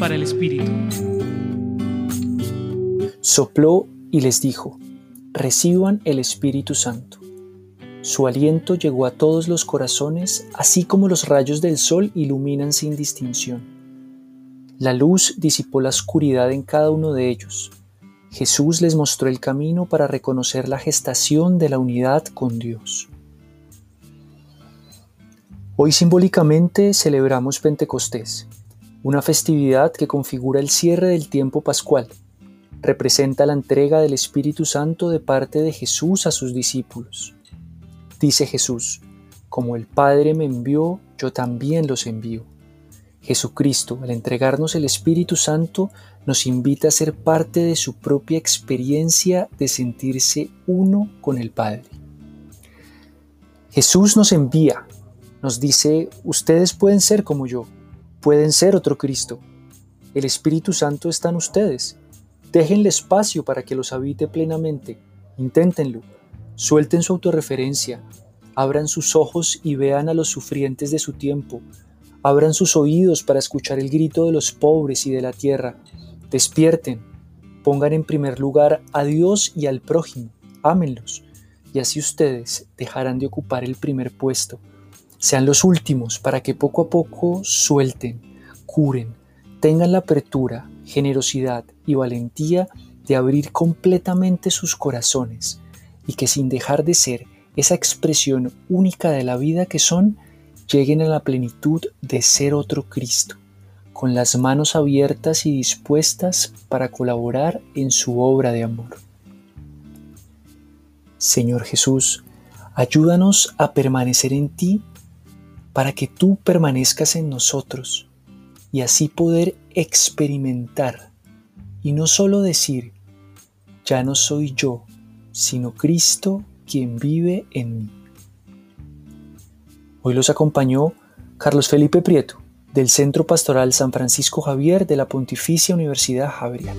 para el Espíritu. Sopló y les dijo, reciban el Espíritu Santo. Su aliento llegó a todos los corazones, así como los rayos del sol iluminan sin distinción. La luz disipó la oscuridad en cada uno de ellos. Jesús les mostró el camino para reconocer la gestación de la unidad con Dios. Hoy simbólicamente celebramos Pentecostés, una festividad que configura el cierre del tiempo pascual. Representa la entrega del Espíritu Santo de parte de Jesús a sus discípulos. Dice Jesús, como el Padre me envió, yo también los envío. Jesucristo, al entregarnos el Espíritu Santo, nos invita a ser parte de su propia experiencia de sentirse uno con el Padre. Jesús nos envía, nos dice, ustedes pueden ser como yo, pueden ser otro Cristo. El Espíritu Santo está en ustedes. Déjenle espacio para que los habite plenamente. Inténtenlo. Suelten su autorreferencia, abran sus ojos y vean a los sufrientes de su tiempo, abran sus oídos para escuchar el grito de los pobres y de la tierra, despierten, pongan en primer lugar a Dios y al prójimo, ámenlos, y así ustedes dejarán de ocupar el primer puesto. Sean los últimos para que poco a poco suelten, curen, tengan la apertura, generosidad y valentía de abrir completamente sus corazones y que sin dejar de ser esa expresión única de la vida que son, lleguen a la plenitud de ser otro Cristo, con las manos abiertas y dispuestas para colaborar en su obra de amor. Señor Jesús, ayúdanos a permanecer en ti para que tú permanezcas en nosotros y así poder experimentar y no solo decir, ya no soy yo, sino Cristo quien vive en mí. Hoy los acompañó Carlos Felipe Prieto, del Centro Pastoral San Francisco Javier de la Pontificia Universidad Javeriana.